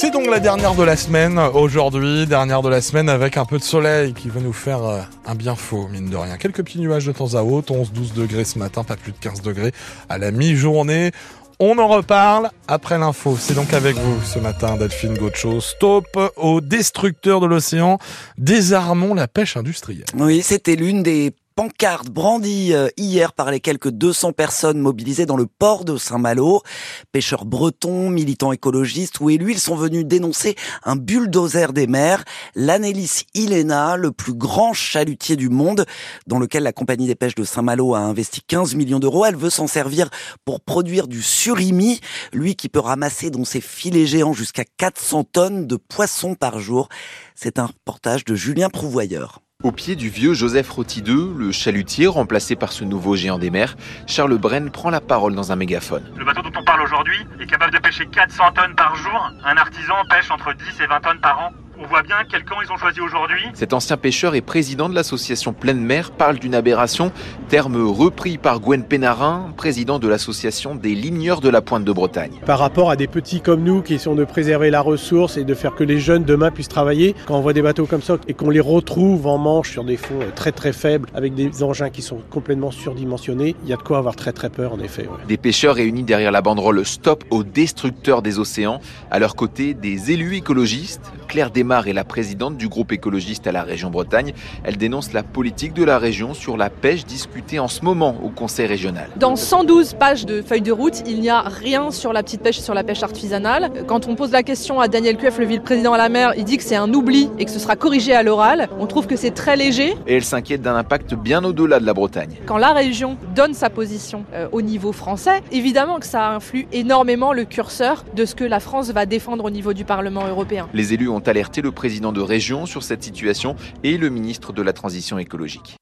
C'est donc la dernière de la semaine aujourd'hui, dernière de la semaine avec un peu de soleil qui va nous faire euh, un bien faux, mine de rien. Quelques petits nuages de temps à autre, 11-12 degrés ce matin, pas plus de 15 degrés à la mi-journée. On en reparle après l'info. C'est donc avec vous ce matin, Delphine Gaucho. Stop aux destructeurs de l'océan. Désarmons la pêche industrielle. Oui, c'était l'une des pancartes brandies euh, hier par les quelques 200 personnes mobilisées dans le port de Saint-Malo. Pêcheurs bretons, militants écologistes ou élus, ils sont venus dénoncer un bulldozer des mers, l'Anélis Ilena, le plus grand chalutier du monde, dans lequel la compagnie des pêches de Saint-Malo a investi 15 millions d'euros. Elle veut s'en servir pour produire du surimi, lui qui peut ramasser dans ses filets géants jusqu'à 400 tonnes de poissons par jour. C'est un reportage de Julien Prouvoyeur. Au pied du vieux Joseph Roti II, le chalutier remplacé par ce nouveau géant des mers, Charles Bren prend la parole dans un mégaphone. Le bateau dont on parle aujourd'hui est capable de pêcher 400 tonnes par jour. Un artisan pêche entre 10 et 20 tonnes par an. On voit bien quel camp ils ont choisi aujourd'hui. Cet ancien pêcheur et président de l'association Pleine Mer parle d'une aberration, terme repris par Gwen Pénarin, président de l'association des ligneurs de la pointe de Bretagne. Par rapport à des petits comme nous qui sont de préserver la ressource et de faire que les jeunes demain puissent travailler, quand on voit des bateaux comme ça et qu'on les retrouve en manche sur des fonds très très faibles avec des engins qui sont complètement surdimensionnés, il y a de quoi avoir très très peur en effet. Ouais. Des pêcheurs réunis derrière la banderole Stop aux destructeurs des océans, à leur côté des élus écologistes, Claire Est la présidente du groupe écologiste à la région Bretagne. Elle dénonce la politique de la région sur la pêche discutée en ce moment au Conseil régional. Dans 112 pages de feuilles de route, il n'y a rien sur la petite pêche et sur la pêche artisanale. Quand on pose la question à Daniel Cueff, le vice-président à la mer, il dit que c'est un oubli et que ce sera corrigé à l'oral. On trouve que c'est très léger. Et elle s'inquiète d'un impact bien au-delà de la Bretagne. Quand la région donne sa position euh, au niveau français, évidemment que ça influe énormément le curseur de ce que la France va défendre au niveau du Parlement européen. Les élus ont alerté le président de région sur cette situation et le ministre de la Transition écologique.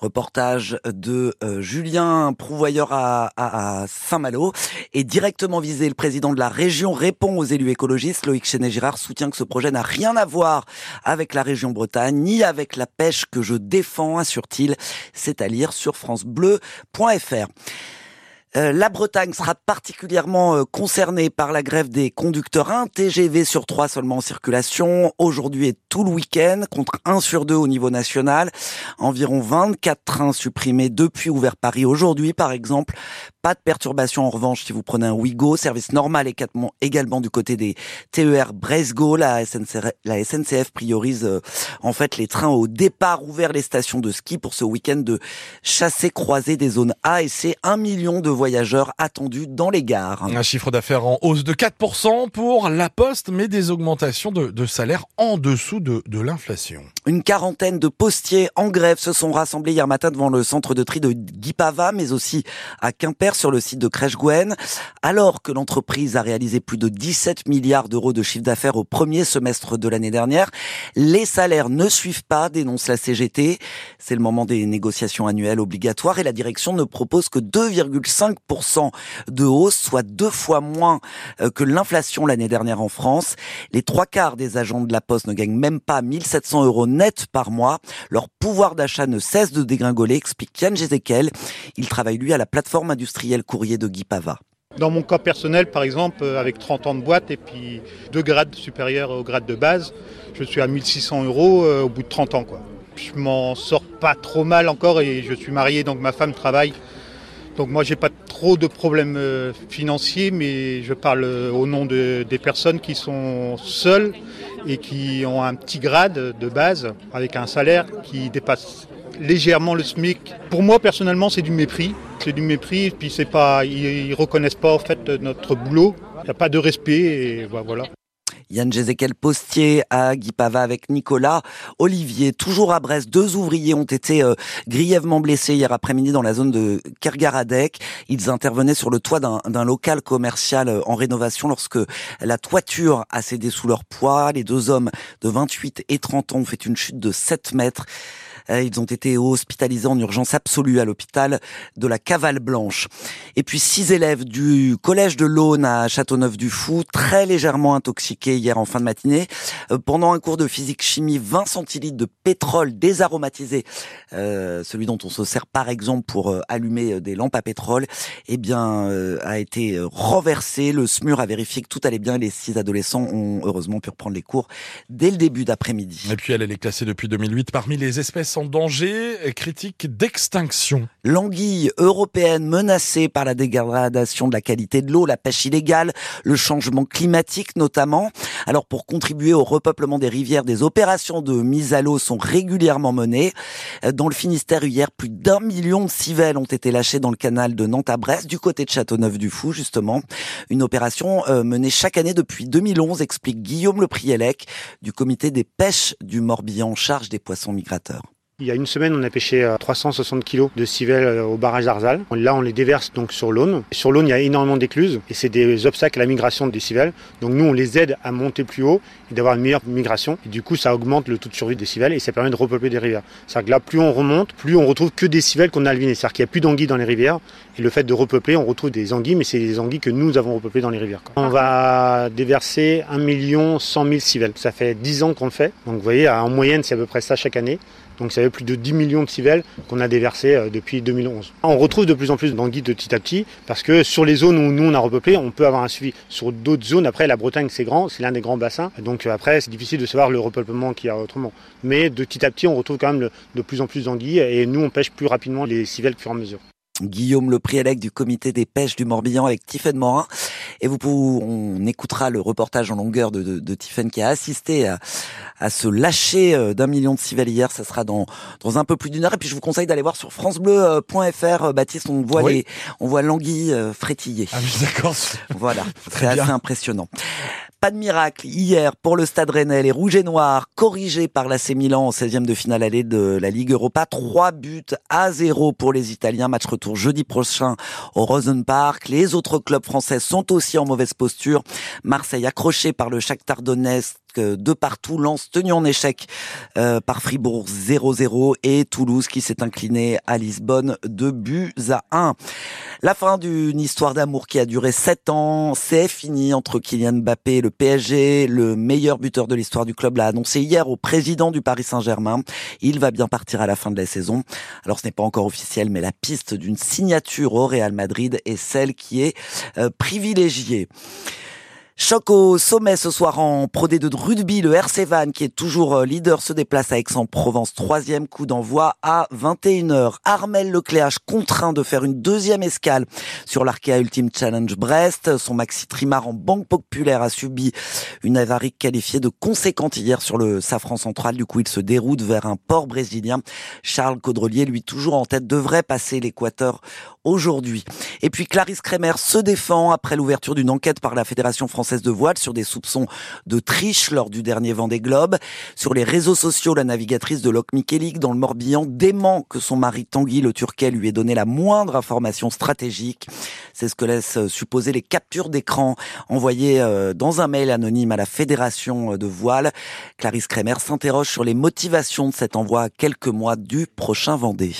Reportage de euh, Julien Prouvoyeur à, Saint-Malo. Et directement visé, le président de la région répond aux élus écologistes. Loïc Chenet-Girard soutient que ce projet n'a rien à voir avec la région Bretagne, ni avec la pêche que je défends, assure-t-il. C'est à lire sur francebleu.fr. Euh, la Bretagne sera particulièrement euh, concernée par la grève des conducteurs. Un TGV sur trois seulement en circulation aujourd'hui et tout le week-end, contre un sur deux au niveau national. Environ 24 trains supprimés depuis ouvert Paris aujourd'hui, par exemple. Pas de perturbation en revanche si vous prenez un Ouigo. Service normal également du côté des TER Bresgo. La SNCF, la SNCF priorise euh, en fait les trains au départ ouverts les stations de ski pour ce week-end de chasser croisé des zones A et C. Un million de voyageurs attendus dans les gares. Un chiffre d'affaires en hausse de 4% pour la Poste, mais des augmentations de, de salaire en dessous de, de l'inflation. Une quarantaine de postiers en grève se sont rassemblés hier matin devant le centre de tri de Guipava, mais aussi à Quimper sur le site de Crèche-Gwen. Alors que l'entreprise a réalisé plus de 17 milliards d'euros de chiffre d'affaires au premier semestre de l'année dernière, les salaires ne suivent pas, dénonce la CGT. C'est le moment des négociations annuelles obligatoires et la direction ne propose que 2,5 de hausse, soit deux fois moins euh, que l'inflation l'année dernière en France. Les trois quarts des agents de la Poste ne gagnent même pas 1700 euros net par mois. Leur pouvoir d'achat ne cesse de dégringoler, explique Yann Jezekel. Il travaille lui à la plateforme industrielle courrier de Guy Pava. Dans mon cas personnel, par exemple, euh, avec 30 ans de boîte et puis deux grades supérieurs au grade de base, je suis à 1600 euros euh, au bout de 30 ans. Quoi. Je m'en sors pas trop mal encore et je suis marié, donc ma femme travaille donc moi j'ai pas trop de problèmes euh, financiers, mais je parle euh, au nom de, des personnes qui sont seules et qui ont un petit grade de base avec un salaire qui dépasse légèrement le SMIC. Pour moi personnellement c'est du mépris, c'est du mépris et puis c'est pas ils, reconnaissent pas en fait notre boulot. Il n'y a pas de respect et voilà. Yann Jézéquel Postier à Guipava avec Nicolas Olivier. Toujours à Brest, deux ouvriers ont été euh, grièvement blessés hier après-midi dans la zone de Kergaradec. Ils intervenaient sur le toit d'un local commercial euh, en rénovation lorsque la toiture a cédé sous leur poids. Les deux hommes de 28 et 30 ans ont fait une chute de 7 mètres. Ils ont été hospitalisés en urgence absolue à l'hôpital de la Cavale Blanche. Et puis six élèves du collège de l'Aune à Châteauneuf-du-Fou, très légèrement intoxiqués hier en fin de matinée. Pendant un cours de physique-chimie, 20 centilitres de pétrole désaromatisé, euh, celui dont on se sert par exemple pour allumer des lampes à pétrole, eh bien, a été renversé. Le SMUR a vérifié que tout allait bien. Les six adolescents ont heureusement pu reprendre les cours dès le début d'après-midi. Et puis elle, elle est classée depuis 2008 parmi les espèces en danger, critique d'extinction. L'anguille européenne menacée par la dégradation de la qualité de l'eau, la pêche illégale, le changement climatique notamment. Alors pour contribuer au repeuplement des rivières, des opérations de mise à l'eau sont régulièrement menées. Dans le Finistère, hier, plus d'un million de civelles ont été lâchées dans le canal de Nantes à Brest, du côté de Châteauneuf-du-Fou justement. Une opération euh, menée chaque année depuis 2011, explique Guillaume Le Prielec du comité des pêches du Morbihan en charge des poissons migrateurs. Il y a une semaine, on a pêché 360 kg de civelles euh, au barrage d'Arzal. Là, on les déverse donc sur l'Aune. Sur l'Aune, il y a énormément d'écluses et c'est des obstacles à la migration des civelles. Donc nous, on les aide à monter plus haut et d'avoir une meilleure migration. Et du coup, ça augmente le taux de survie des civelles et ça permet de repeupler des rivières. C'est-à-dire que là, plus on remonte, plus on retrouve que des civelles qu'on a albinées. C'est-à-dire qu'il n'y a plus d'anguilles dans les rivières. Et le fait de repeupler, on retrouve des anguilles, mais c'est des anguilles que nous avons repeuplées dans les rivières. On va déverser 1 million 100 000 civelles. Ça fait 10 ans qu'on le fait. Donc vous voyez, en moyenne, c'est à peu près ça chaque année. Donc ça fait plus de 10 millions de civelles qu'on a déversées euh, depuis 2011. On retrouve de plus en plus d'anguilles de petit à petit parce que sur les zones où nous on a repeuplé, on peut avoir un suivi. Sur d'autres zones, après la Bretagne c'est grand, c'est l'un des grands bassins. Donc euh, après c'est difficile de savoir le repeuplement qu'il y a autrement. Mais de petit à petit on retrouve quand même de plus en plus d'anguilles et nous on pêche plus rapidement les civelles au fur et à mesure. Guillaume Le Prielec du comité des pêches du Morbihan avec Tiffaine Morin. Et vous pouvez, on écoutera le reportage en longueur de, de, de qui a assisté à, à ce lâcher euh, d'un million de civelles hier. Ça sera dans, dans un peu plus d'une heure. Et puis je vous conseille d'aller voir sur francebleu.fr. Euh, Baptiste, on voit les, on voit l'anguille euh, frétiller. Ah oui, d'accord. Voilà. C'est assez impressionnant. Pas de miracle hier pour le Stade Rennais. Les Rouges et Noirs, corrigés par l'AC Milan en 16e de finale allée de la Ligue Europa. Trois buts à zéro pour les Italiens. Match retour jeudi prochain au Rosenpark. Les autres clubs français sont aussi en mauvaise posture. Marseille accroché par le Shakhtar de partout. Lance tenu en échec euh, par Fribourg 0-0 et Toulouse qui s'est incliné à Lisbonne 2 buts à 1. La fin d'une histoire d'amour qui a duré 7 ans, c'est fini entre Kylian Mbappé et le PSG. Le meilleur buteur de l'histoire du club l'a annoncé hier au président du Paris Saint-Germain. Il va bien partir à la fin de la saison. Alors ce n'est pas encore officiel, mais la piste d'une signature au Real Madrid est celle qui est euh, privilégiée. Choc au sommet ce soir en Pro D2 de rugby. Le RC Van, qui est toujours euh, leader, se déplace à Aix-en-Provence. Troisième coup d'envoi à 21h. Armel Lecléache contraint de faire une deuxième escale sur l'Arkea Ultimate Challenge Brest. Son maxi trimar en banque populaire a subi une avarie qualifiée de conséquente hier sur le Safran central. Du coup, il se déroute vers un port brésilien. Charles Caudrelier, lui toujours en tête, devrait passer l'équateur aujourd'hui. Et puis Clarisse Kremer se défend après l'ouverture d'une enquête par la Fédération française de voile sur des soupçons de triche lors du dernier Vendée Globe. Sur les réseaux sociaux, la navigatrice de Lok Michelik dans le Morbihan dément que son mari Tanguy le Turquet lui ait donné la moindre information stratégique. C'est ce que laissent supposer les captures d'écran envoyées euh, dans un mail anonyme à la Fédération de voile. Clarisse Kremer s'interroge sur les motivations de cet envoi quelques mois du prochain Vendée.